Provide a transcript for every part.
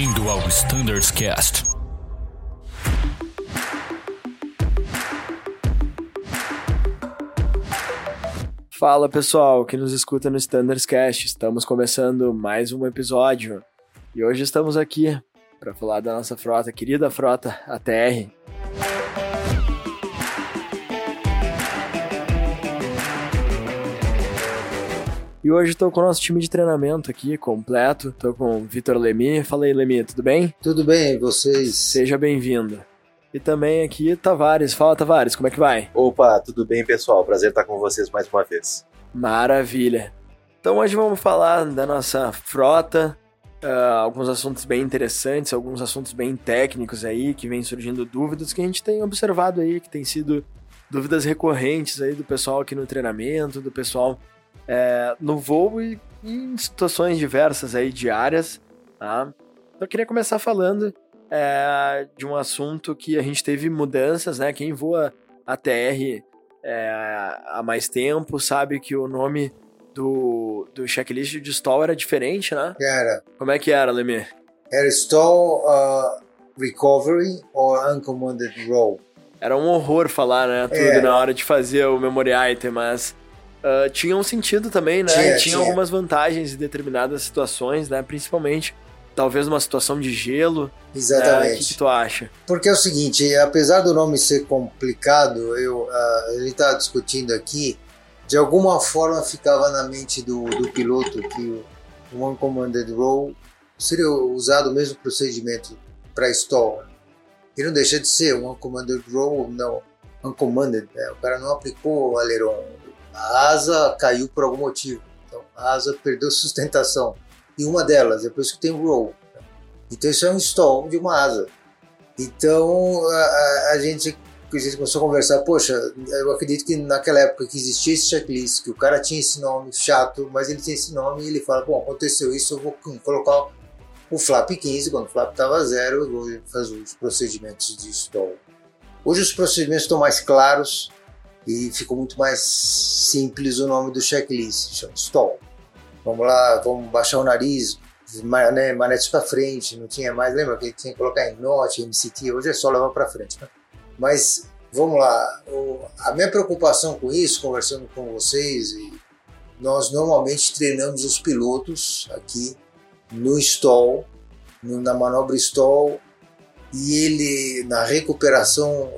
Bem-vindo ao Standards Cast. Fala pessoal que nos escuta no Standards Cast. Estamos começando mais um episódio e hoje estamos aqui para falar da nossa frota, querida frota ATR. E hoje estou com o nosso time de treinamento aqui, completo. Estou com o Vitor Lemi. Fala aí, Lemi, tudo bem? Tudo bem, vocês? Seja bem-vindo. E também aqui, Tavares. Fala, Tavares, como é que vai? Opa, tudo bem, pessoal? Prazer estar com vocês mais uma vez. Maravilha. Então hoje vamos falar da nossa frota, uh, alguns assuntos bem interessantes, alguns assuntos bem técnicos aí, que vem surgindo dúvidas que a gente tem observado aí, que tem sido dúvidas recorrentes aí do pessoal aqui no treinamento, do pessoal é, no voo e em situações diversas aí diárias. Tá? Eu queria começar falando é, de um assunto que a gente teve mudanças, né? Quem voa ATR é, há mais tempo sabe que o nome do, do checklist de stall era diferente, né? Era. Como é que era, Lemir? Era stall, uh, recovery or uncommanded roll. Era um horror falar, né? Tudo É. na hora de fazer o memory item, mas ah, tinha um sentido também, né? Tinha, tinha, algumas vantagens em determinadas situações, né? Principalmente, talvez numa situação de gelo. né? O que, Exatamente. que tu acha? Porque é o seguinte, apesar do nome ser complicado, eu, ah, ele está discutindo aqui, de alguma forma ficava na mente do, do piloto que o uncommanded roll seria usado o mesmo procedimento para stall. E não deixa de ser um uncommanded roll, não. Uncommanded, né? o cara não aplicou o aileron. A asa caiu por algum motivo. Então a asa perdeu sustentação. E uma delas, é por isso que tem o roll. Então isso é um stall de uma asa. Então a, a- gente, a gente começou a conversar, poxa, eu acredito que naquela época que existia esse checklist, que o cara tinha esse nome chato, mas ele tinha esse nome e ele fala, bom, aconteceu isso, eu vou colocar o flap 15, quando o flap estava zero, eu vou fazer os procedimentos de stall. Hoje os procedimentos estão mais claros e ficou muito mais simples o nome do checklist, chama stall. Vamos lá, vamos baixar o nariz, né, manetes para frente, não tinha mais, lembra que tinha que colocar em note, MCT, hoje é só levar para frente. Né? Mas vamos lá, o- a minha preocupação com isso, conversando com vocês, nós normalmente treinamos os pilotos aqui no stall, no- na manobra stall, e ele na recuperação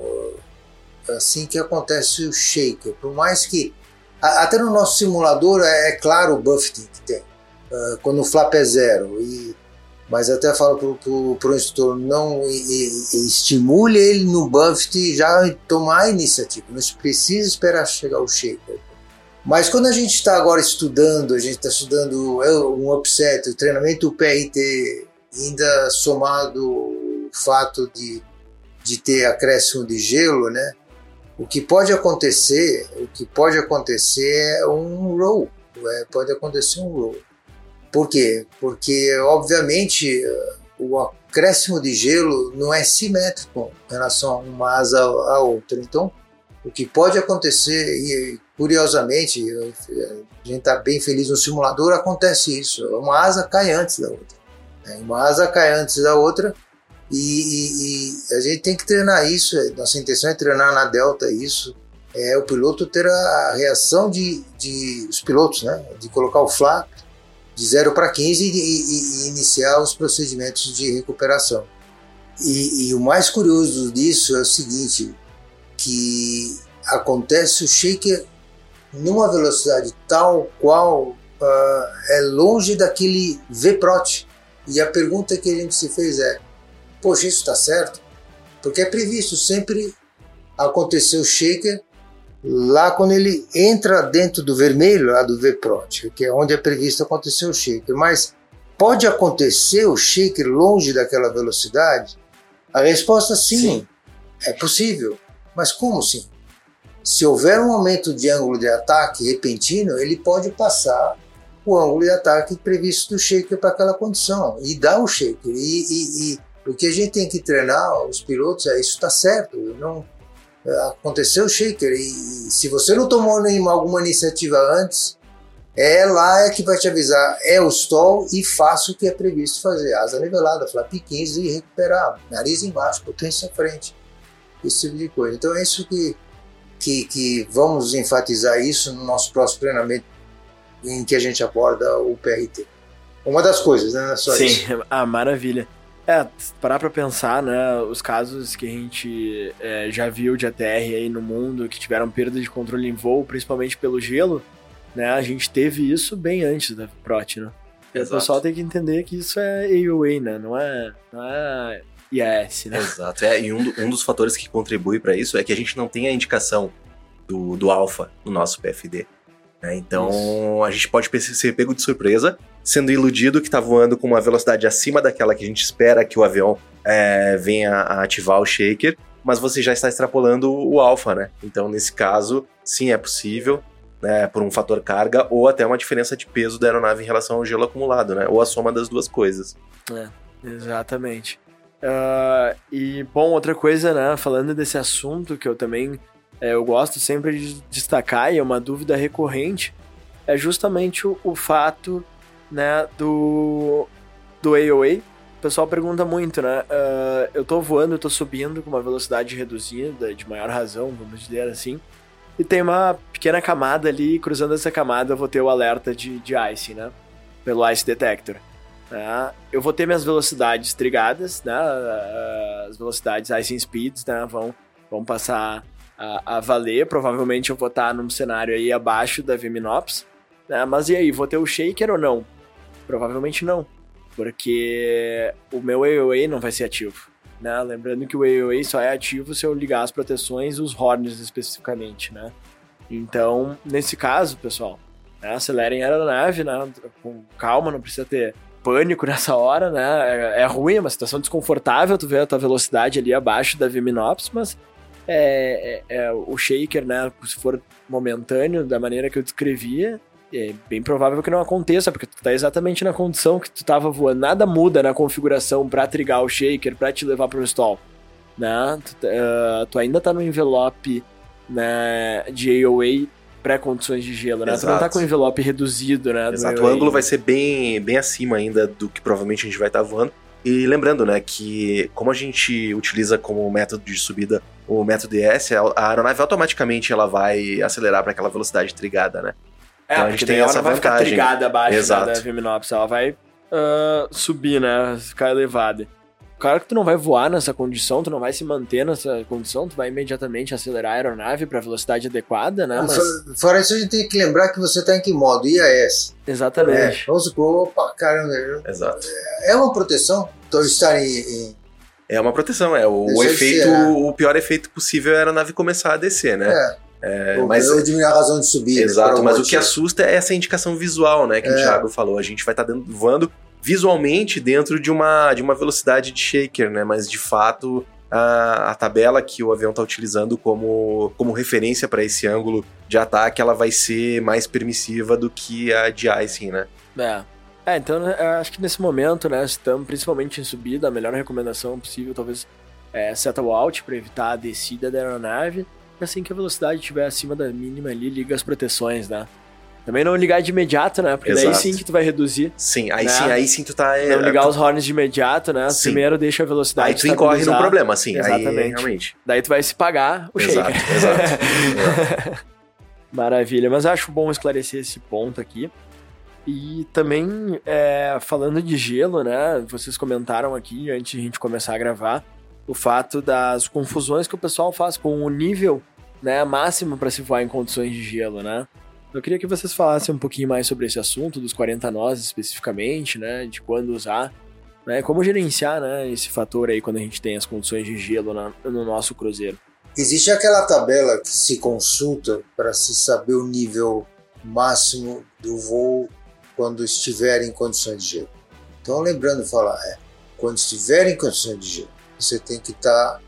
assim que acontece o shaker, por mais que até no nosso simulador é, é claro o buffeting que tem uh, quando o flap é zero. E mas até falo pro, pro instrutor não e- e- estimule ele no buffet já tomar a iniciativa. Não precisa esperar chegar o shaker. Mas quando a gente está agora estudando a gente está estudando é, um upset o treinamento PRT ainda somado o fato de de ter acréscimo de gelo né o que pode acontecer, o que pode acontecer é um roll, é, pode acontecer um roll. Por quê? Porque obviamente o acréscimo de gelo não é simétrico em relação a uma asa à outra. Então, o que pode acontecer e curiosamente a gente está bem feliz no simulador acontece isso. Uma asa cai antes da outra. né? Uma asa cai antes da outra e, e- e a gente tem que treinar isso. Nossa intenção é treinar na Delta isso. É o piloto ter a reação de, de os pilotos, né? De colocar o flap de 0 para 15 e, e- e iniciar os procedimentos de recuperação. E, e o mais curioso disso é o seguinte, que acontece o shaker numa velocidade tal qual ah, é longe daquele V-Prot. E a pergunta que a gente se fez é, poxa, isso está certo? Porque é previsto sempre acontecer o shaker lá quando ele entra dentro do vermelho, lá do V-Prot, que é onde é previsto acontecer o shaker. Mas pode acontecer o shaker longe daquela velocidade? A resposta sim, Sim. é possível. Mas como sim? Se houver um aumento de ângulo de ataque repentino, ele pode passar o ângulo de ataque previsto do shaker para aquela condição e dar o shaker. E, e- e o que a gente tem que treinar os pilotos é isso está certo. Não aconteceu o shaker e, e se você não tomou nenhuma alguma iniciativa antes, É lá é que vai te avisar, é o stall e faça o que é previsto fazer. Asa nivelada, flap 15 e recuperar, nariz embaixo, potência à frente, esse tipo de coisa. Então é isso que, que, que vamos enfatizar isso no nosso próximo treinamento em que a gente aborda o PRT. Uma das coisas, né? É só Sim, isso. ah, maravilha. É, parar pra pensar, né, os casos que a gente é, já viu de ATR aí no mundo, que tiveram perda de controle em voo, principalmente pelo gelo, né, a gente teve isso bem antes da PROT, né? E O Exato. pessoal tem que entender que isso é AOA, né, não é, não é IAS, né? Exato. É, e um, do- um dos fatores que contribui para isso é que a gente não tem a indicação do, do alfa no nosso PFD. né? Então a gente pode ser pego de surpresa, sendo iludido que está voando com uma velocidade acima daquela que a gente espera que o avião é, venha a ativar o shaker, mas você já está extrapolando o alfa, né? Então nesse caso, sim, é possível. Né, por um fator carga ou até uma diferença de peso da aeronave em relação ao gelo acumulado, né? Ou a soma das duas coisas. Exatamente. Ah, e, bom, outra coisa, né, falando desse assunto que eu também é, eu gosto sempre de destacar, e é uma dúvida recorrente, é justamente o, o fato, né, do, do AOA. O pessoal pergunta muito, né, ah, eu tô voando, eu tô subindo com uma velocidade reduzida, de maior razão, vamos dizer assim, e tem uma pequena camada ali, cruzando essa camada eu vou ter o alerta de, de ice, né, pelo ice detector. né? Eu vou ter minhas velocidades trigadas, né? As velocidades icing speeds, né? Vão, vão passar a, a valer. Provavelmente eu vou estar num cenário aí abaixo da VMinops, né? Mas e aí, vou ter o shaker ou não? Provavelmente não, porque o meu AOA não vai ser ativo. Né? Lembrando que o AOA só é ativo se eu ligar as proteções e os horns especificamente, né? Então, nesse caso, pessoal, né? acelerem a aeronave, né? Com calma, não precisa ter pânico nessa hora, né? É, é ruim, é uma situação desconfortável, tu vê a tua velocidade ali abaixo da VMinops, mas é, é- é o shaker, né? Se for momentâneo, da maneira que eu descrevia, é bem provável que não aconteça, porque tu tá exatamente na condição que tu tava voando. Nada muda na configuração pra trigar o shaker, pra te levar pro stall, né? Tu, tá- ah, tu ainda tá no envelope né, de AOA pré-condições de gelo, né? Tu não tá Exato. com o envelope reduzido, né? Exato, o ângulo vai ser bem, bem acima ainda do que provavelmente a gente vai estar voando. E lembrando, né, que como a gente utiliza como método de subida o método ES, a a aeronave automaticamente ela vai acelerar para aquela velocidade trigada, né? É, Então a porque gente tem ela essa não vai ficar vantagem. trigada abaixo Exato. da, da VMinops, ela vai ah, subir, né? Ficar elevada. Claro que tu não vai voar nessa condição, tu não vai se manter nessa condição, tu vai imediatamente acelerar a aeronave para velocidade adequada, né? Mas, Fora- isso, a gente tem que lembrar que você está em que modo? IAS. É, exatamente. vamos supor, opa, caramba, Exato. é uma proteção então, estar em, em- É uma proteção, é o, de efeito, ser, né? o pior efeito possível é a aeronave começar a descer, né? é, É, ou- mas diminuir a razão de subir. né, Exato, mas o que assusta é essa indicação visual, né, que o É. Thiago falou. A gente vai estar voando visualmente dentro de uma, de uma velocidade de shaker, né, mas de fato a, a tabela que o avião está utilizando como, como referência para esse ângulo de ataque, ela vai ser mais permissiva do que a de icing, né? É. É, então né, eu acho que nesse momento, né, estamos principalmente em subida, a melhor recomendação possível talvez é settle out para evitar a descida da aeronave. Assim que a velocidade estiver acima da mínima ali, liga as proteções, né? Também não ligar de imediato, né? Porque daí Exato. sim que tu vai reduzir. Sim, aí Né? sim, aí sim tu tá... é, Não ligar os horns de imediato, né? Sim. Primeiro deixa a velocidade Aí tu incorre no problema, sim. Aí Exatamente. realmente. Daí tu vai se pagar o Exato, shaker. exato. Maravilha, mas acho bom esclarecer esse ponto aqui. E também, é, falando de gelo, né? Vocês comentaram aqui, antes de a gente começar a gravar, o fato das confusões que o pessoal faz com o nível né, máximo para se voar em condições de gelo, né? Eu queria que vocês falassem um pouquinho mais sobre esse assunto, dos 40 nós especificamente, né? De quando usar, né? Como gerenciar né, esse fator aí quando a gente tem as condições de gelo na- no nosso cruzeiro. Existe aquela tabela que se consulta para se saber o nível máximo do voo quando estiver em condições de gelo. Então, lembrando falar, é, quando estiver em condições de gelo, você tem que estar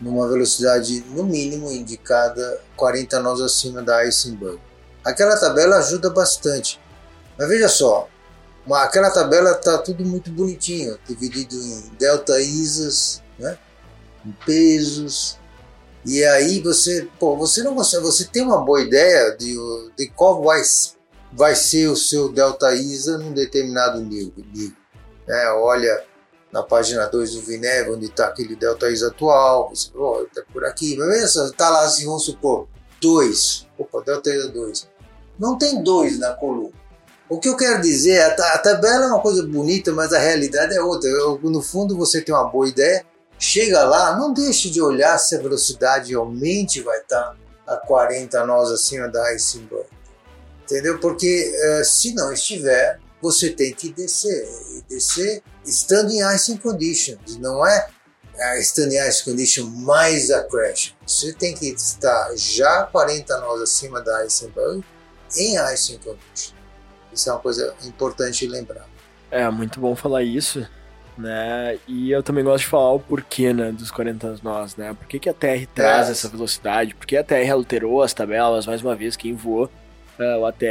numa velocidade, no mínimo, indicada 40 nós acima da bug. Aquela tabela ajuda bastante. Mas veja só, uma- aquela tabela está tudo muito bonitinho, dividido em delta ISAs, né? em pesos, e aí você, pô, você não consegue, você tem uma boa ideia de, de qual vai vai ser o seu delta ISA num determinado nível. É, olha na página 2 do Vinev, onde está aquele delta ISA atual, você oh, tá por aqui, mas está lá assim, vamos supor, 2. Opa, delta ISA 2. Não tem 2 na coluna. O que eu quero dizer, é, a tabela é uma coisa bonita, mas a realidade é outra. No fundo, você tem uma boa ideia, chega lá, não deixe de olhar se a velocidade realmente vai estar a 40 nós acima da Iceberg. Entendeu? Porque uh, se não estiver, você tem que descer. E descer estando em icing conditions. Não é estando em icing condition mais a crash. Você tem que estar já 40 nós acima da Iceberg em icing conditions. Isso é uma coisa importante lembrar. É, muito bom falar isso, né? E eu também gosto de falar o porquê, né, dos 40 nós, né? Por que, que a TR traz é. essa velocidade? Por que a TR alterou as tabelas, mais uma vez, quem voou uh, o ATR,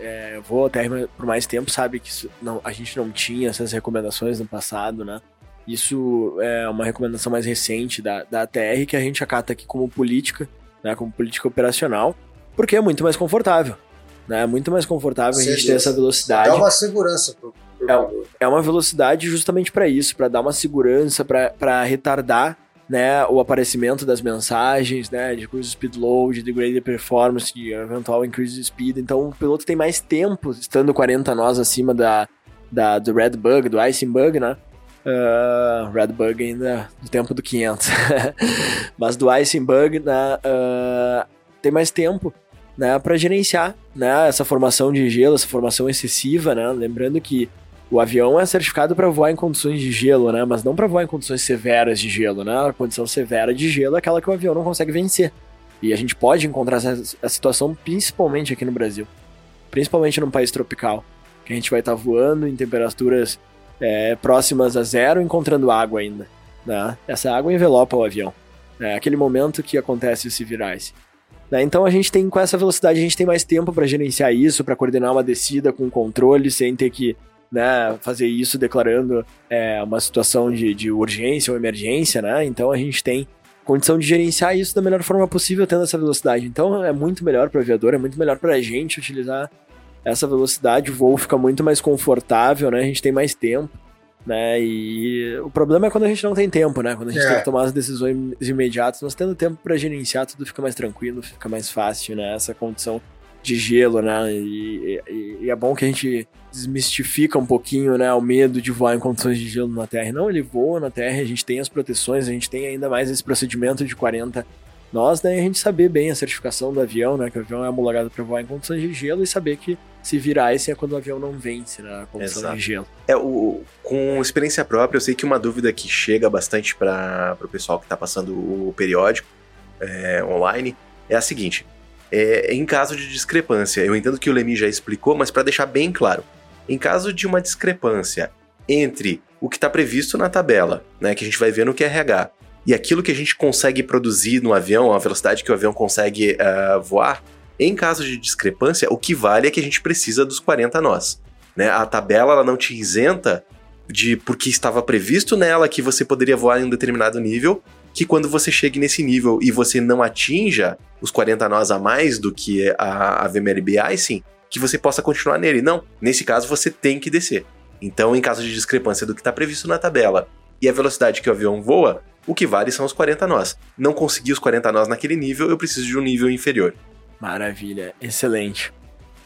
é, voou o ATR por mais tempo, sabe que isso, não, a gente não tinha essas recomendações no passado, né? Isso é uma recomendação mais recente da, da ATR que a gente acata aqui como política, né, como política operacional, porque é muito mais confortável. Né? É muito mais confortável a gente ter essa velocidade. Dá uma segurança pro, pro é, é uma velocidade justamente para isso, para dar uma segurança, para retardar né, o aparecimento das mensagens, né, de cruise speed load, de grade performance, de eventual increase speed. Então o piloto tem mais tempo, estando 40 nós acima da, da do red bug, do icing bug, né? Uh, red bug ainda do tempo do 500, mas do icing bug, né, uh, tem mais tempo né, para gerenciar né, essa formação de gelo, essa formação excessiva, né? Lembrando que o avião é certificado para voar em condições de gelo, né? Mas não para voar em condições severas de gelo, né? A condição severa de gelo é aquela que o avião não consegue vencer. E a gente pode encontrar essa, situação principalmente aqui no Brasil, principalmente num país tropical, que a gente vai estar tá voando em temperaturas é, próximas a zero, encontrando água ainda. Né? Essa água envelopa o avião. É aquele momento que acontece os civirais. Né? Então a gente tem, com essa velocidade, a gente tem mais tempo para gerenciar isso, para coordenar uma descida com controle, sem ter que né, fazer isso declarando é, uma situação de, de urgência ou emergência, né? Então a gente tem condição de gerenciar isso da melhor forma possível tendo essa velocidade. Então é muito melhor para o aviador, é muito melhor para a gente utilizar essa velocidade, o voo fica muito mais confortável, né? A gente tem mais tempo né? E o problema é quando a gente não tem tempo, né? Quando a gente é. tem que tomar as decisões imediatas, nós tendo tempo para gerenciar, tudo fica mais tranquilo, fica mais fácil, né? Essa condição de gelo, né? E, e, e, é bom que a gente desmistifica um pouquinho, né? O medo de voar em condições de gelo na Terra. Não, ele voa na Terra, a gente tem as proteções, a gente tem ainda mais esse procedimento de 40 nós, né, a gente saber bem a certificação do avião, né, que o avião é homologado para voar em condições de gelo e saber que se virar esse é quando o avião não vence na né, condição Exato. de gelo. É, o, com experiência própria, eu sei que uma dúvida que chega bastante para o pessoal que está passando o periódico é, online é a seguinte: é, em caso de discrepância, eu entendo que o Lemi já explicou, mas para deixar bem claro, em caso de uma discrepância entre o que está previsto na tabela, né, que a gente vai ver no QRH, e aquilo que a gente consegue produzir no avião, a velocidade que o avião consegue uh, voar, em caso de discrepância, o que vale é que a gente precisa dos 40 nós. Né? A tabela ela não te isenta de porque estava previsto nela que você poderia voar em um determinado nível, que quando você chegue nesse nível e você não atinja os 40 nós a mais do que a, a VMLB Icing, que você possa continuar nele. Não, nesse caso você tem que descer. Então, em caso de discrepância do que está previsto na tabela e a velocidade que o avião voa, o que vale são os 40 nós. Não consegui os 40 nós naquele nível, eu preciso de um nível inferior. Maravilha, excelente.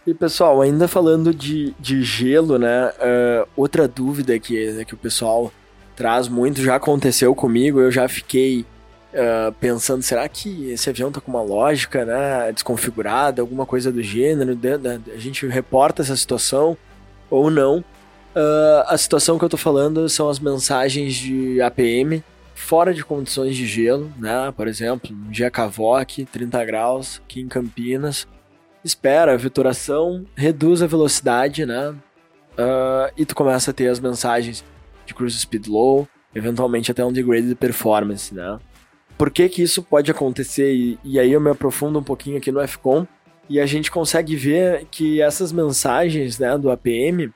E pessoal, ainda falando de, de gelo, né? Uh, outra dúvida que, que o pessoal traz muito, já aconteceu comigo, eu já fiquei uh, pensando, será que esse avião tá com uma lógica, né? Desconfigurada, alguma coisa do gênero? A gente reporta essa situação ou não? Uh, a situação que eu tô falando são as mensagens de APM fora de condições de gelo, né? Por exemplo, um dia cavoque, 30 graus, aqui em Campinas. Espera a vituração, reduz a velocidade, né? Uh, e tu começa a ter as mensagens de cruise speed low, eventualmente até um degrade de performance, né? Por que que isso pode acontecer? E, e aí eu me aprofundo um pouquinho aqui no FCOM e a gente consegue ver que essas mensagens, né, do APM,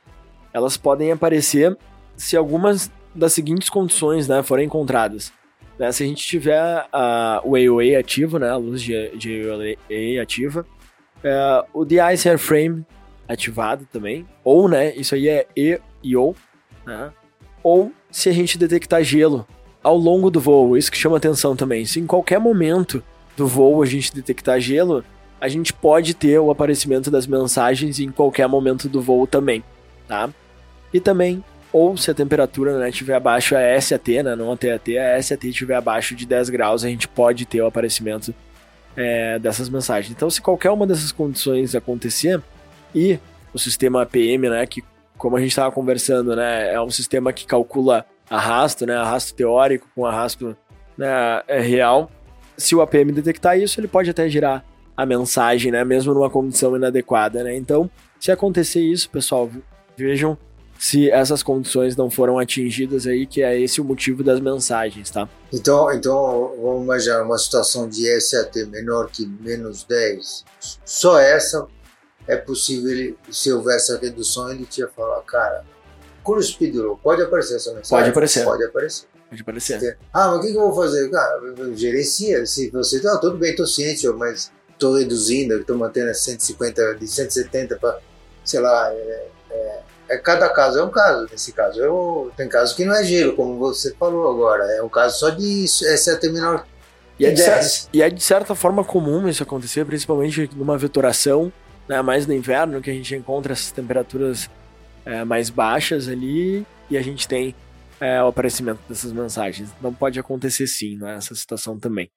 elas podem aparecer se algumas das seguintes condições né, forem encontradas. Né, se a gente tiver o AOA ativo, né, a luz de, de AOA ativa, é, o The Ice Airframe ativado também, ou, né, isso aí é E e ou, né? Ou se a gente detectar gelo ao longo do voo, isso que chama atenção também. Se em qualquer momento do voo a gente detectar gelo, a gente pode ter o aparecimento das mensagens em qualquer momento do voo também, tá? E também, ou se a temperatura né, estiver abaixo, a SAT, né, não a TAT, a SAT estiver abaixo de 10 graus, a gente pode ter o aparecimento é, dessas mensagens. Então, se qualquer uma dessas condições acontecer, e o sistema APM, né, que como a gente estava conversando, né, é um sistema que calcula arrasto, né, arrasto teórico com arrasto né, é real. Se o APM detectar isso, ele pode até girar a mensagem, né, mesmo numa condição inadequada, né. Então, se acontecer isso, pessoal, vejam se essas condições não foram atingidas aí, que é esse o motivo das mensagens, tá? Então, então vamos imaginar uma situação de SAT menor que menos 10. Só essa é possível, se houver essa redução, ele tinha falar, cara, Speed Low, pode aparecer essa mensagem? Pode aparecer. Pode aparecer. Pode aparecer. Ah, mas o que, que eu vou fazer? Cara, gerencia. Se você, tá, tudo bem, tô ciente, mas tô reduzindo, estou mantendo 150, de 170 para, sei lá, é, é, é, cada caso é um caso. Nesse caso, eu, tem casos que não é gelo, como você falou agora. É um caso só de SAT menor e é, de, e é de certa forma comum isso acontecer, principalmente numa vetoração né, mais no inverno, que a gente encontra essas temperaturas é, mais baixas ali e a gente tem é, o aparecimento dessas mensagens. Não pode acontecer sim né, situação também.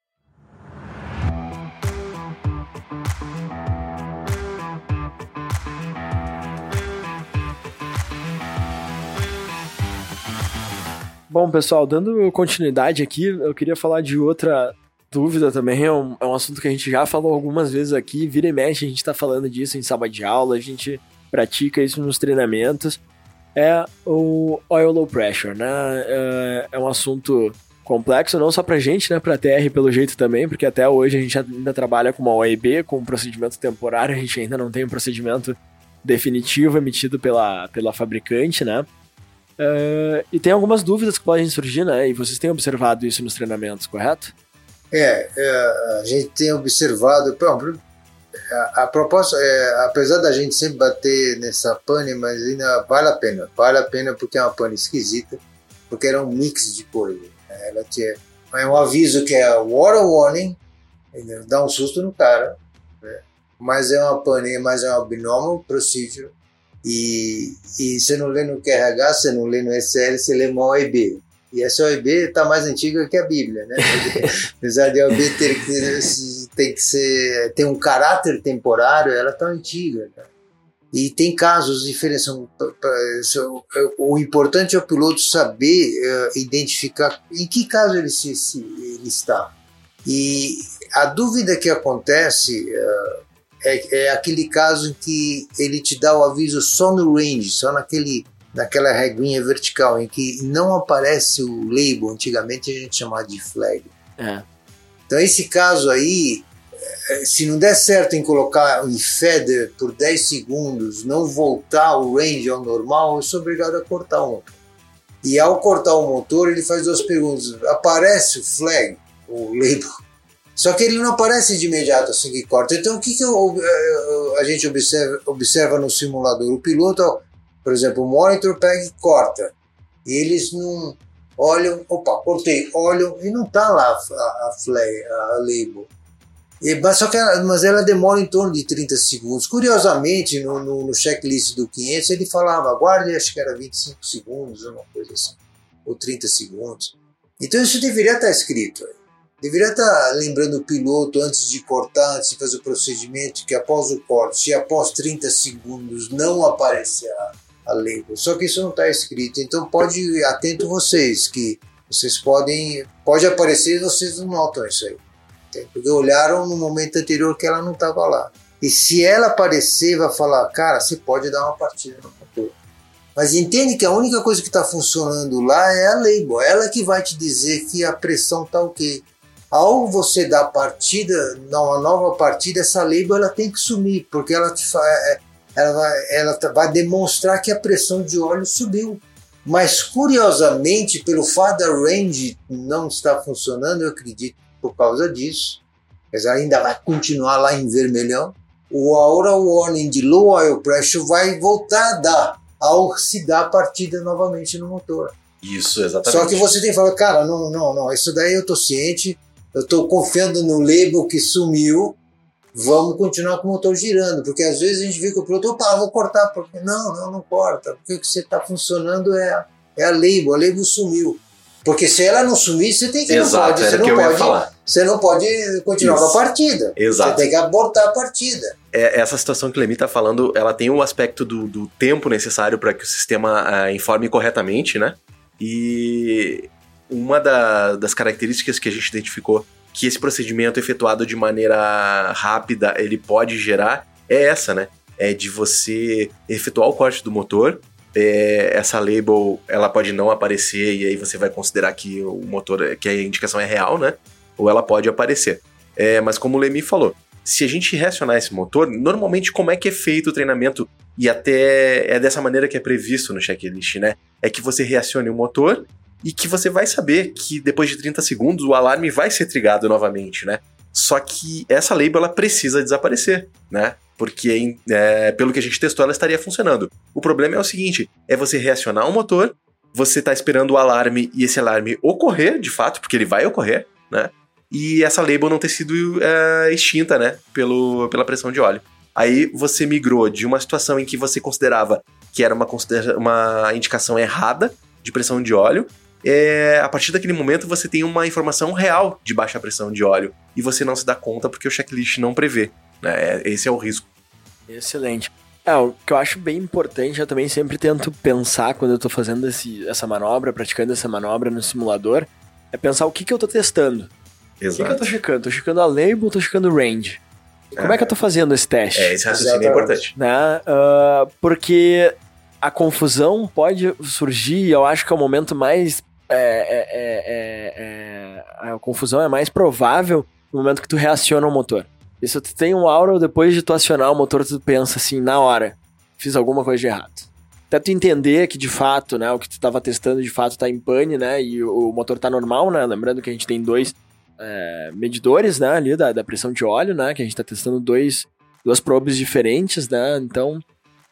Bom, pessoal, dando continuidade aqui, eu queria falar de outra dúvida também, é um, é um assunto que a gente já falou algumas vezes aqui, vira e mexe, a gente está falando disso em sala de aula, a gente pratica isso nos treinamentos, é o oil low pressure, né? É, é um assunto complexo, não só pra gente, né, pra TR pelo jeito também, porque até hoje a gente ainda trabalha com uma OEB, com um procedimento temporário, a gente ainda não tem um procedimento definitivo emitido pela, pela fabricante, né? Uh, e tem algumas dúvidas que podem surgir, né? E vocês têm observado isso nos treinamentos, correto? É, é, a gente tem observado, a, a proposta, é, apesar da gente sempre bater nessa pane, mas ainda vale a pena, vale a pena porque é uma pane esquisita, porque era um mix de coisas. Né? Ela tinha é um aviso que é water warning, dá um susto no cara, né? mas é uma pane, mas é uma binomial procedure, e, e você não lê no QRH, você não lê no SL, você lê no OEB. E essa OEB está mais antiga que a Bíblia, né? Apesar de a OEB ter que, tem que ser, tem um caráter temporário, ela está antiga. Né? E tem casos diferentes. O importante é o piloto saber uh, identificar em que caso ele, se, se, ele está. E a dúvida que acontece uh, é, é, aquele caso em que ele te dá o aviso só no range, só naquele naquela reguinha vertical em que não aparece o label, antigamente a gente chamava de flag. É. Então esse caso aí, eh, se não der certo em colocar em feather por 10 segundos, não voltar o range ao normal, eu sou obrigado a cortar o motor. E ao cortar o motor, ele faz duas perguntas. Aparece o flag, o label, só que ele não aparece de imediato assim que corta. Então o que, que eu, eh, a gente observa, observa no simulador? O piloto por exemplo, o monitor pega e corta. E eles não olham, opa, cortei, olham e não tá lá a, a, flag, a label. E, mas, só que ela, mas ela demora em torno de 30 segundos. Curiosamente, no, no, no checklist do 500, ele falava, aguarde, acho que era 25 segundos, uma coisa assim, ou 30 segundos. Então isso deveria estar escrito. Deveria estar lembrando o piloto antes de cortar, antes de fazer o procedimento, que após o corte, se após 30 segundos não aparecer a, a label. Só que isso não está escrito. Então pode atento vocês, que vocês podem. Pode aparecer e vocês não notam isso aí. Porque olharam no momento anterior que ela não estava lá. E se ela aparecer, vai falar, cara, você pode dar uma partida no motor. Mas entende que a única coisa que está funcionando lá é a label. Ela que vai te dizer que a pressão está ok. Ao você dar partida, uma nova partida, essa label ela tem que sumir, porque ela te, é, ela vai, ela vai demonstrar que a pressão de óleo subiu. Mas curiosamente, pelo fato da range não estar funcionando, eu acredito por causa disso, mas ainda vai continuar lá em vermelhão, o Aura Warning de Low Oil Pressure vai voltar a dar ao se dar a partida novamente no motor. Isso, exatamente. Só que você tem que falar, cara, não, não, não, isso daí eu tô ciente, eu tô confiando no label que sumiu, vamos continuar com o motor girando, porque às vezes a gente vê que o piloto, opa, vou cortar, porque não, não, não corta, porque o que você está funcionando é, é a label, a label sumiu. Porque se ela não sumir, você tem que Exato, não pode, você não pode, falar. você não pode continuar Isso. com a partida. Exato. Você tem que abortar a partida. É, essa situação que o Lemi está falando, ela tem o aspecto do, do tempo necessário para que o sistema ah, informe corretamente, né? E uma da- das características que a gente identificou que esse procedimento efetuado de maneira rápida ele pode gerar é essa, né? É de você efetuar o corte do motor. é, essa label ela pode não aparecer e aí você vai considerar que o motor, que a indicação é real, né? Ou ela pode aparecer. É, mas como o Lemi falou, se a gente reacionar esse motor, normalmente como é que é feito o treinamento e até é dessa maneira que é previsto no checklist, né? É que você reacione o motor e que você vai saber que depois de 30 segundos o alarme vai ser trigado novamente, né? Só que essa label ela precisa desaparecer, né? Porque é, pelo que a gente testou ela estaria funcionando. O problema é o seguinte: é você reacionar o motor, você tá esperando o alarme e esse alarme ocorrer, de fato, porque ele vai ocorrer, né? E essa label não ter sido é, extinta, né? Pelo, pela pressão de óleo. Aí você migrou de uma situação em que você considerava que era uma, uma indicação errada de pressão de óleo. É, a partir daquele momento você tem uma informação real de baixa pressão de óleo e você não se dá conta porque o checklist não prevê. Né? É- Esse é o risco. Excelente. É, o que eu acho bem importante, eu também sempre tento pensar quando eu tô fazendo esse, essa manobra, praticando essa manobra no simulador, é pensar o que, que eu tô testando. O que, que eu tô Exato. checando? Tô checando a label, tô checando o range. Como é que eu tô fazendo esse teste? É, esse raciocínio é importante. né? Ah, porque a confusão pode surgir, eu acho que é o momento mais. É, é, é, é, é, a confusão é mais provável no momento que tu reaciona o motor. E se tu tem um aura, depois de tu acionar o motor, tu pensa assim, na hora, fiz alguma coisa de errado. Até tu entender que de fato, né, o que tu tava testando de fato tá em pane, né, e o, motor tá normal, né, lembrando que a gente tem dois é, medidores, né, ali da, da pressão de óleo, né, que a gente tá testando dois, duas probes diferentes, né, então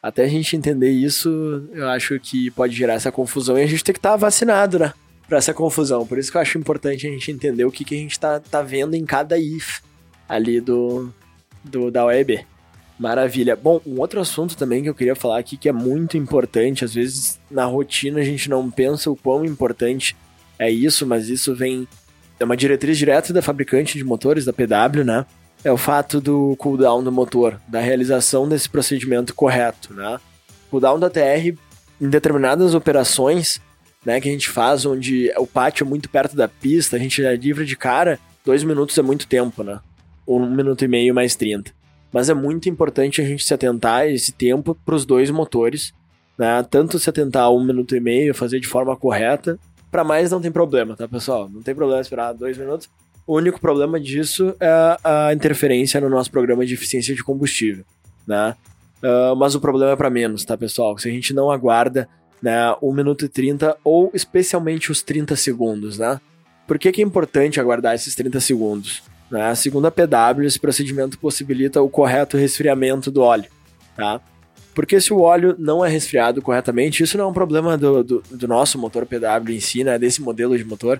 até a gente entender isso, eu acho que pode gerar essa confusão e a gente tem que estar vacinado, né, pra essa confusão. Por isso que eu acho importante a gente entender o que, que a gente tá, tá vendo em cada if ali do, do da OEB. Maravilha. Bom, um outro assunto também que eu queria falar aqui que é muito importante, às vezes na rotina a gente não pensa o quão importante é isso, mas isso vem é uma diretriz direta da fabricante de motores, da PW, né? É o fato do cooldown do motor, da realização desse procedimento correto, né? Cooldown da TR em determinadas operações, né, que a gente faz onde o pátio é muito perto da pista, a gente é livre de cara, dois minutos é muito tempo, né? Ou um minuto e meio mais 30. Mas é muito importante a gente se atentar a esse tempo para os dois motores, né? Tanto se atentar a um minuto e meio, fazer de forma correta. Para mais não tem problema, tá, pessoal? Não tem problema esperar dois minutos. O único problema disso é a interferência no nosso programa de eficiência de combustível, né? Ah, mas o problema é para menos, tá, pessoal? Se a gente não aguarda né, 1 minuto e 30 ou especialmente os 30 segundos, né? Por que, que é importante aguardar esses 30 segundos? Né? Segundo a PW, esse procedimento possibilita o correto resfriamento do óleo, tá? Porque se o óleo não é resfriado corretamente, isso não é um problema do, do, do nosso motor PW em si, né? Desse modelo de motor,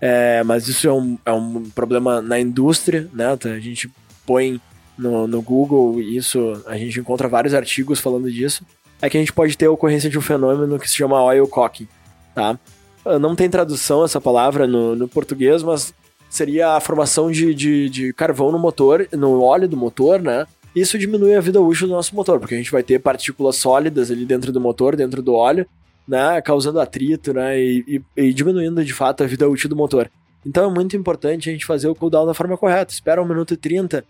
é, mas isso é um, é um problema na indústria, né? A gente põe no, no Google isso, a gente encontra vários artigos falando disso. É que a gente pode ter a ocorrência de um fenômeno que se chama oil cocking, tá? Ah, Não tem tradução essa palavra no, no português, mas seria a formação de, de, de carvão no motor, no óleo do motor, né? Isso diminui a vida útil do nosso motor, porque a gente vai ter partículas sólidas ali dentro do motor, dentro do óleo, né? Causando atrito, né? E, e, e diminuindo de fato a vida útil do motor. Então é muito importante a gente fazer o cooldown da forma correta. Espera 1 minuto e 30.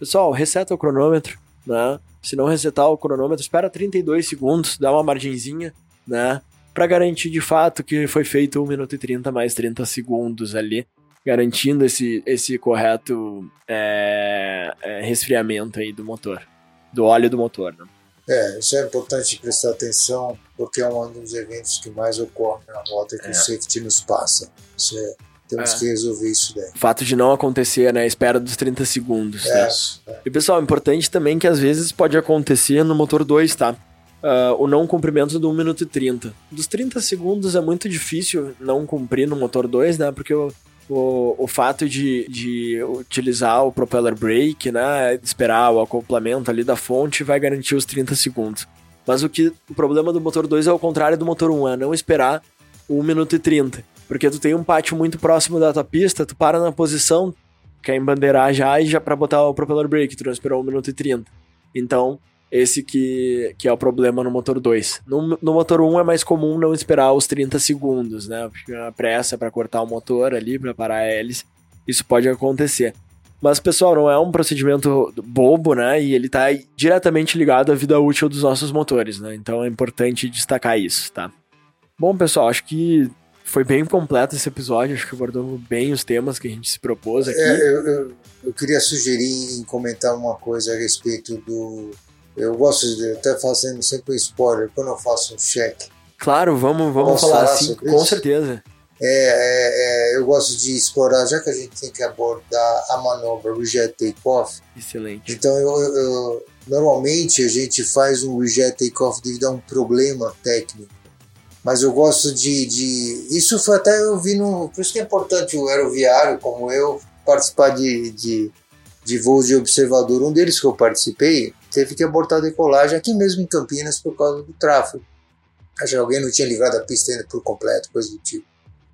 Pessoal, reseta o cronômetro, né? Se não resetar o cronômetro, espera 32 segundos, dá uma margenzinha, né? Pra garantir de fato que foi feito 1 minuto e 30 mais 30 segundos ali, garantindo esse, esse correto é, é, resfriamento aí do motor, do óleo do motor, né? É, isso é importante prestar atenção, porque é um dos eventos que mais ocorre na rota que É. o safety nos passa. Isso é Temos É. que resolver isso daí. O fato de não acontecer, né? A espera dos 30 segundos. É, né? E pessoal, é importante também que às vezes pode acontecer no motor 2, tá? Ah, o não cumprimento do 1 minuto e 30. Dos 30 segundos é muito difícil não cumprir no motor 2, né? Porque o, o, o fato de, de utilizar o propeller brake, né? Esperar o acoplamento ali da fonte vai garantir os 30 segundos. Mas o que o problema do motor 2 é o contrário do motor 1, é não esperar o 1 minuto e 30. Porque tu tem um pátio muito próximo da tua pista, tu para na posição, quer embandeirar já e já pra botar o propeller brake, tu não esperou 1 minuto e 30. Então, esse que, que é o problema no motor 2. No, no motor 1 é mais comum não esperar os 30 segundos, né? Porque a pressa para cortar o motor ali, para parar a hélice, isso pode acontecer. Mas, pessoal, não é um procedimento bobo, né? E ele tá diretamente ligado à vida útil dos nossos motores, né? Então é importante destacar isso, tá? Bom, pessoal, acho que foi bem completo esse episódio, acho que abordamos bem os temas que a gente se propôs aqui. É, eu, eu, eu queria sugerir em comentar uma coisa a respeito do. Eu gosto de até fazendo sempre um spoiler quando eu faço um cheque. Claro, vamos, vamos Posso falar falar assim, com isso? certeza. É, é, é, eu gosto de explorar, já que a gente tem que abordar a manobra reject takeoff, Excelente. então eu, eu- eu- normalmente a gente faz um reject takeoff devido a um problema técnico. Mas eu gosto de, de. Isso foi até eu vi no. Por isso que é importante o aeroviário, como eu, participar de, de, de voos de observador. Um deles que eu participei teve que abortar a decolagem aqui mesmo em Campinas por causa do tráfego. Acho que alguém não tinha livrado a pista ainda por completo, coisa do tipo.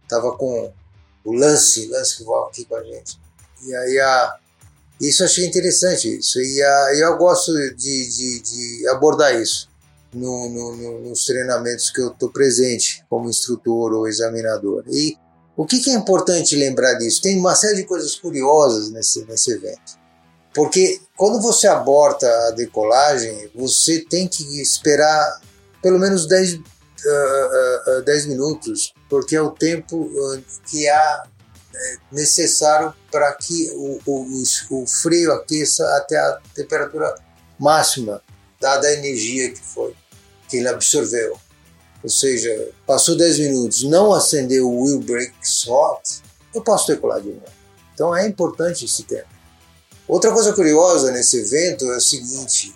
Tava com o Lance, Lance que voa aqui com a gente. E aí a. Isso eu achei interessante. Isso. E a, eu gosto de, de, de abordar isso no, no- no- nos treinamentos que eu estou presente, como instrutor ou examinador. E o que, que é importante lembrar disso? Tem uma série de coisas curiosas nesse, nesse evento. Porque quando você aborta a decolagem, você tem que esperar pelo menos 10, ah, ah, ah, 10 minutos, porque é o tempo ah, que há eh, necessário para que o, o- o freio aqueça até a temperatura máxima, dada a energia que foi, que ele absorveu. Ou seja, passou 10 minutos, não acendeu o wheel brake hot, eu posso decolar de novo. Então é importante esse tempo. Outra coisa curiosa nesse evento é o seguinte: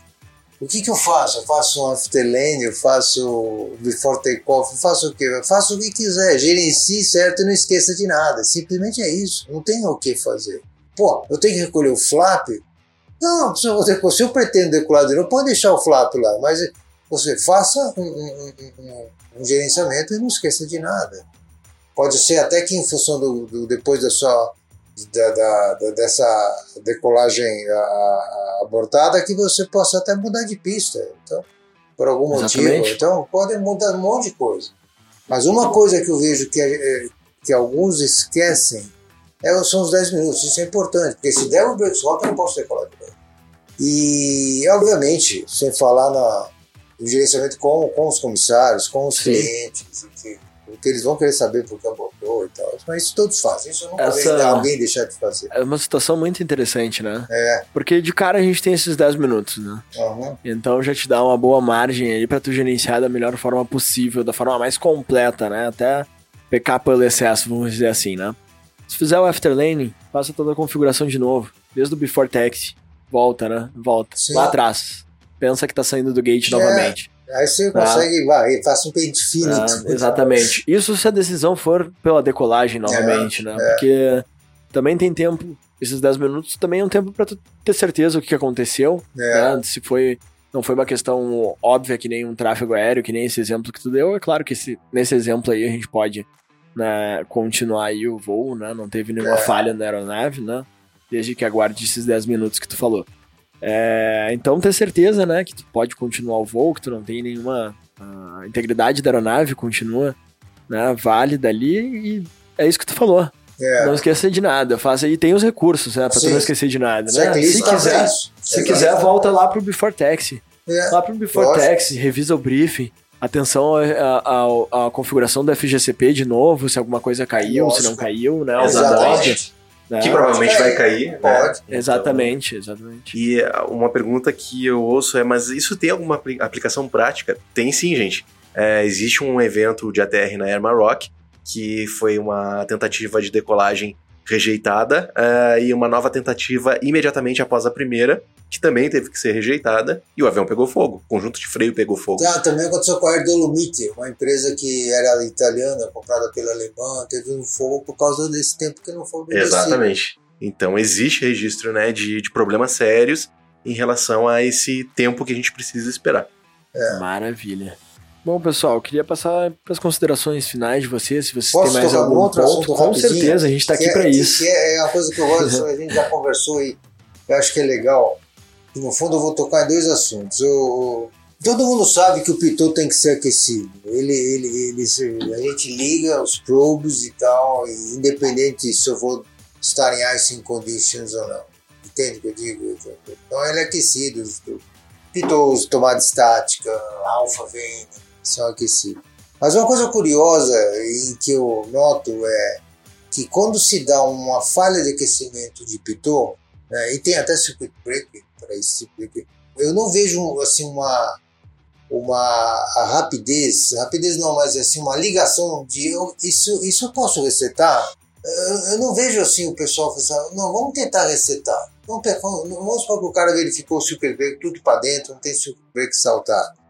o que, que eu faço? Eu faço um afterlane, eu faço before takeoff, eu faço o quê? Eu faço o que quiser, gerencie certo e não esqueça de nada. Simplesmente é isso, não tem o que fazer. Pô, eu tenho que recolher o flap? Não, se eu, deco- se eu pretendo decolar de novo, pode deixar o flap lá, mas você faça um, um- um- um- um gerenciamento e não esqueça de nada. Pode ser até que em função do, do- depois da sua da, da- da- dessa decolagem a- a- abortada que você possa até mudar de pista. Então, por algum motivo. Exatamente. Então, pode mudar um monte de coisa. Mas uma coisa que eu vejo que, é- que alguns esquecem é, são os 10 minutos. Isso é importante, porque se der o break swap, eu não posso decolar de novo. E, obviamente, sem falar na, no gerenciamento com, com os comissários, com os Sim. clientes, que, porque eles vão querer saber por que abortou e tal. Mas isso todos fazem. Isso eu nunca Essa- vejo alguém deixar de fazer. É uma situação muito interessante, né? É. Porque de cara a gente tem esses 10 minutos, né? Uhum. Então já te dá uma boa margem aí pra tu gerenciar da melhor forma possível, da forma mais completa, né? Até pecar pelo excesso, vamos dizer assim, né? Se fizer o afterlane, faça toda a configuração de novo, desde o before taxi, volta, né? Volta. Sim. Lá atrás. Pensa que tá saindo do gate É. novamente. Aí você consegue, vai, faça um pente fino. Ah, exatamente. Isso se a decisão for pela decolagem novamente, né? Porque também tem tempo, esses 10 minutos também é um tempo pra tu ter certeza o que que aconteceu, É. né? Se foi não foi uma questão óbvia que nem um tráfego aéreo, que nem esse exemplo que tu deu, é claro que esse, nesse exemplo aí a gente pode né, continuar aí o voo, né? Não teve nenhuma É. falha na aeronave, né? Desde que aguarde esses 10 minutos que tu falou. É, então ter certeza, né, que tu pode continuar o voo, que tu não tem nenhuma a integridade da aeronave continua, né, válida ali e é isso que tu falou. É. Não esqueça de nada, faça e tem os recursos, né, pra tu não esquecer de nada, né? Se quiser, isso. se quiser volta lá pro Before Taxi. É. Lá pro Before Lógico. Taxi, revisa o briefing. Atenção à, configuração do FGCP de novo, se alguma coisa caiu, se não Lógico. caiu, né? Exatamente. Né? Que provavelmente vai cair. né? Pode. Exatamente, exatamente. E ah, uma pergunta que eu ouço é: mas isso tem alguma apli- aplicação prática? Tem sim, gente. É, existe um evento de ATR na Air Maroc que foi uma tentativa de decolagem rejeitada, uh, e uma nova tentativa imediatamente após a primeira, que também teve que ser rejeitada, e o avião pegou fogo. O conjunto de freio pegou fogo. Ah, também aconteceu com a Air Dolomite, uma empresa que era italiana, comprada pela alemã, teve um fogo por causa desse tempo que não foi obedecido. Exatamente. Então existe registro né, de, de problemas sérios em relação a esse tempo que a gente precisa esperar. É. Maravilha. Bom, pessoal, queria passar para as considerações finais de vocês, se vocês Posso têm mais algum outro ponto. Com certeza, a gente está aqui é, para isso. Que é uma coisa que eu gosto, a gente já conversou e eu acho que é legal. E no fundo eu vou tocar em dois assuntos. Eu, todo mundo sabe que o pitot tem que ser aquecido. Ele, ele, ele, a gente liga os probes e tal, e independente se eu vou estar em icing conditions ou não. Entende o que eu digo? Então ele é aquecido. Pitots, tomada estática, alfa vem, são aquecidos. Mas uma coisa curiosa em que eu noto é que quando se dá uma falha de aquecimento de pitot, né, e tem até circuit breaker para esse tipo de eu não vejo assim uma uma rapidez, rapidez não, mas assim uma ligação de eu, isso isso eu posso resetar. Eu, eu não vejo assim o pessoal falando, não, vamos tentar resetar. Vamos, vamos supor que o cara verificou o circuit breaker tudo para dentro, não tem circuit breaker saltado.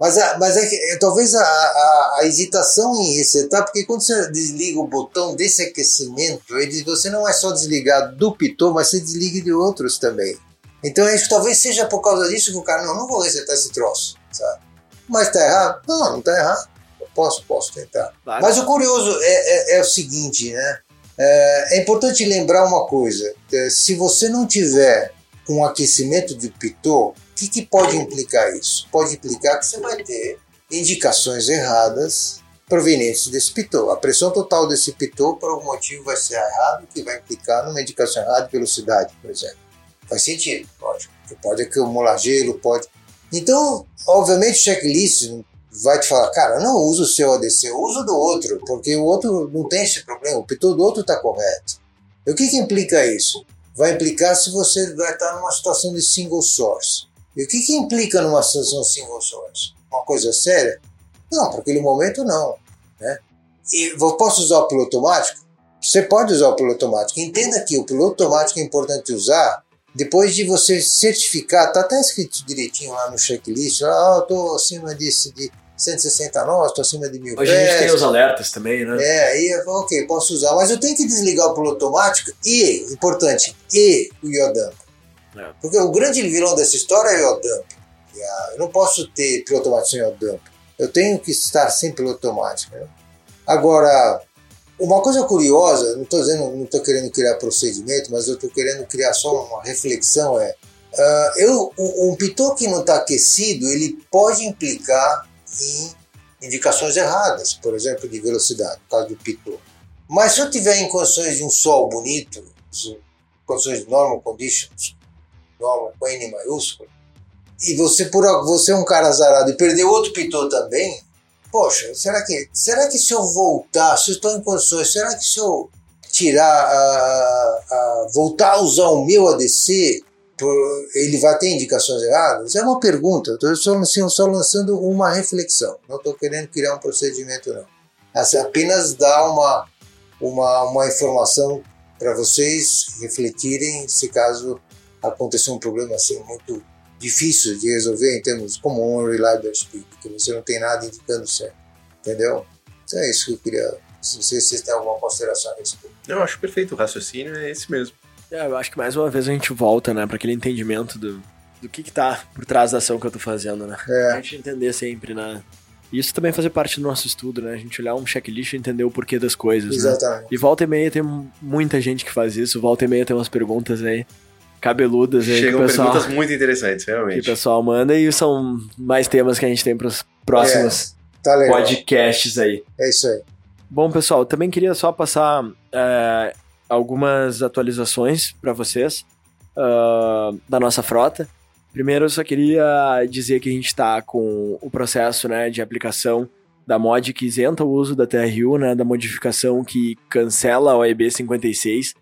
Mas, a, mas é que, é, talvez a, a, a, hesitação em resetar, porque quando você desliga o botão desse aquecimento, ele, você não é só desligar do pitot, mas você desliga de outros também. Então acho que talvez seja por causa disso que o cara, não, não vou resetar esse troço, sabe? Mas tá errado? Não, não tá errado. Eu posso, posso tentar. Claro. Mas o curioso é, é, é o seguinte, né? É, é importante lembrar uma coisa: é, se você não tiver um aquecimento de pitot, que, que pode implicar isso? Pode implicar que você vai ter indicações erradas provenientes desse pitot. A pressão total desse pitot, por algum motivo, vai ser errado, que vai implicar numa indicação errada de velocidade, por exemplo. Faz sentido, lógico. Pode acumular gelo, pode. Então, obviamente, o checklist vai te falar, cara, não usa o seu ADC, usa do outro, porque o outro não tem esse problema, o pitot do outro está correto. E o que, que implica isso? Vai implicar se você vai estar numa situação de single source. E o que, que implica numa situação single source? Uma coisa séria? Não, para aquele momento não. Né? E posso usar o piloto automático? Você pode usar o piloto automático. Entenda que o piloto automático é importante usar depois de você certificar, está até escrito direitinho lá no checklist, ah, eu estou acima disso, de 160 nós, estou acima de mil Hoje pés. a gente tem os alertas também, né? É, aí ok, posso usar, mas eu tenho que desligar o piloto automático e, importante, e o iodamp. É. Porque o grande vilão dessa história é o dump. Eu não posso ter piloto automático sem o dump. Eu tenho que estar sem piloto automático. Né? Agora, uma coisa curiosa, não estou dizendo, não estou querendo criar procedimento, mas eu estou querendo criar só uma reflexão é, uh, eu, um, um pitot que não está aquecido, ele pode implicar em indicações erradas, por exemplo, de velocidade, no caso do pitot. Mas se eu tiver em condições de um sol bonito, condições normal conditions, normal com N maiúsculo, e você, por, você é um cara azarado e perdeu outro pitot também, poxa, será que, será que se eu voltar, se eu estou em condições, será que se eu tirar, a, a, voltar a usar o meu ADC, ele vai ter indicações erradas? É uma pergunta, estou só, assim, só lançando uma reflexão, não estou querendo criar um procedimento não. Assim, apenas dar uma, uma, uma informação para vocês refletirem se caso acontecer um problema assim muito difícil de resolver em termos como um reliable speed, que você não tem nada indicando certo, entendeu? Então é isso que eu queria. Se vocês, vocês têm alguma consideração a respeito. Eu acho perfeito, o raciocínio é esse mesmo. É, eu acho que mais uma vez a gente volta, né, para aquele entendimento do, do que que tá por trás da ação que eu tô fazendo, né? É. A gente entender sempre, né? Isso também fazer parte do nosso estudo, né? A gente olhar um checklist e entender o porquê das coisas. Né? Exatamente. Né? E volta e meia tem muita gente que faz isso, volta e meia tem umas perguntas aí cabeludas aí. Chegam pessoal, perguntas muito interessantes, realmente. Que o pessoal manda e são mais temas que a gente tem para os próximos é, tá podcasts aí. É isso aí. Bom, pessoal, também queria só passar é, algumas atualizações para vocês uh, da nossa frota. Primeiro, eu só queria dizer que a gente está com o processo né, de aplicação da mod que isenta o uso da TRU, né, da modificação que cancela a OEB 56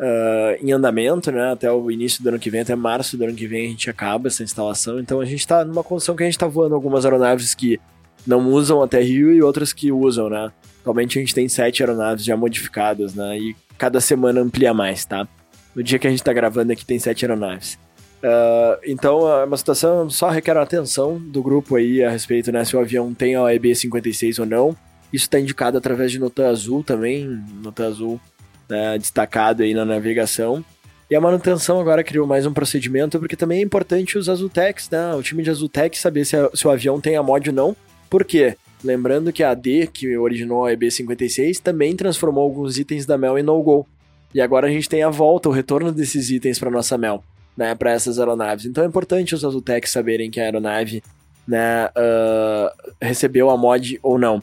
uh, em andamento, né? Até o início do ano que vem, até março do ano que vem a gente acaba essa instalação. Então a gente está numa condição que a gente está voando algumas aeronaves que não usam a TRU e outras que usam, né? Atualmente a gente tem sete aeronaves já modificadas, né? E cada semana amplia mais, tá? No dia que a gente tá gravando aqui tem sete aeronaves. Uh, então é uma situação só requer a atenção do grupo aí a respeito, né? Se o avião tem a OEB 56 ou não. Isso está indicado através de nota azul também, nota azul né, destacado aí na navegação. E a manutenção agora criou mais um procedimento, porque também é importante os Azultecs, né? O time de Azultec saber se, a, se o avião tem a mod ou não. Por quê? Lembrando que a AD, que originou a EB56, também transformou alguns itens da Mel em no-go. E agora a gente tem a volta, o retorno desses itens para nossa Mel, né? Para essas aeronaves. Então é importante os Azultecs saberem que a aeronave né, uh, recebeu a mod ou não.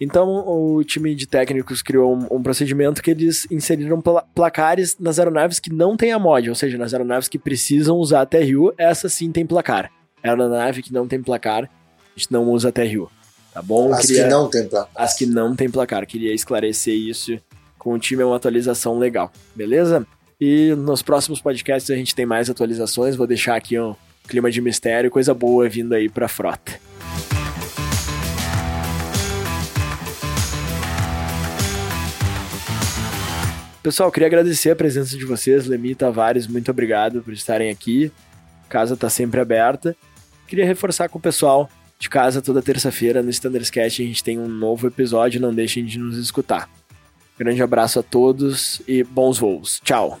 Então, o time de técnicos criou um, um procedimento que eles inseriram pla placares nas aeronaves que não tem a mod, ou seja, nas aeronaves que precisam usar a TRU, essa sim tem placar. Aeronave que não tem placar, a gente não usa a TRU. Tá bom? As Queria... que não tem placar. As que não tem placar. Queria esclarecer isso com o time, é uma atualização legal, beleza? E nos próximos podcasts a gente tem mais atualizações, vou deixar aqui um clima de mistério, coisa boa vindo aí pra frota. Pessoal, queria agradecer a presença de vocês, Lemi Tavares, muito obrigado por estarem aqui. A casa está sempre aberta. Queria reforçar com o pessoal de casa toda terça-feira no Standards Cast a gente tem um novo episódio, não deixem de nos escutar. Grande abraço a todos e bons voos. Tchau.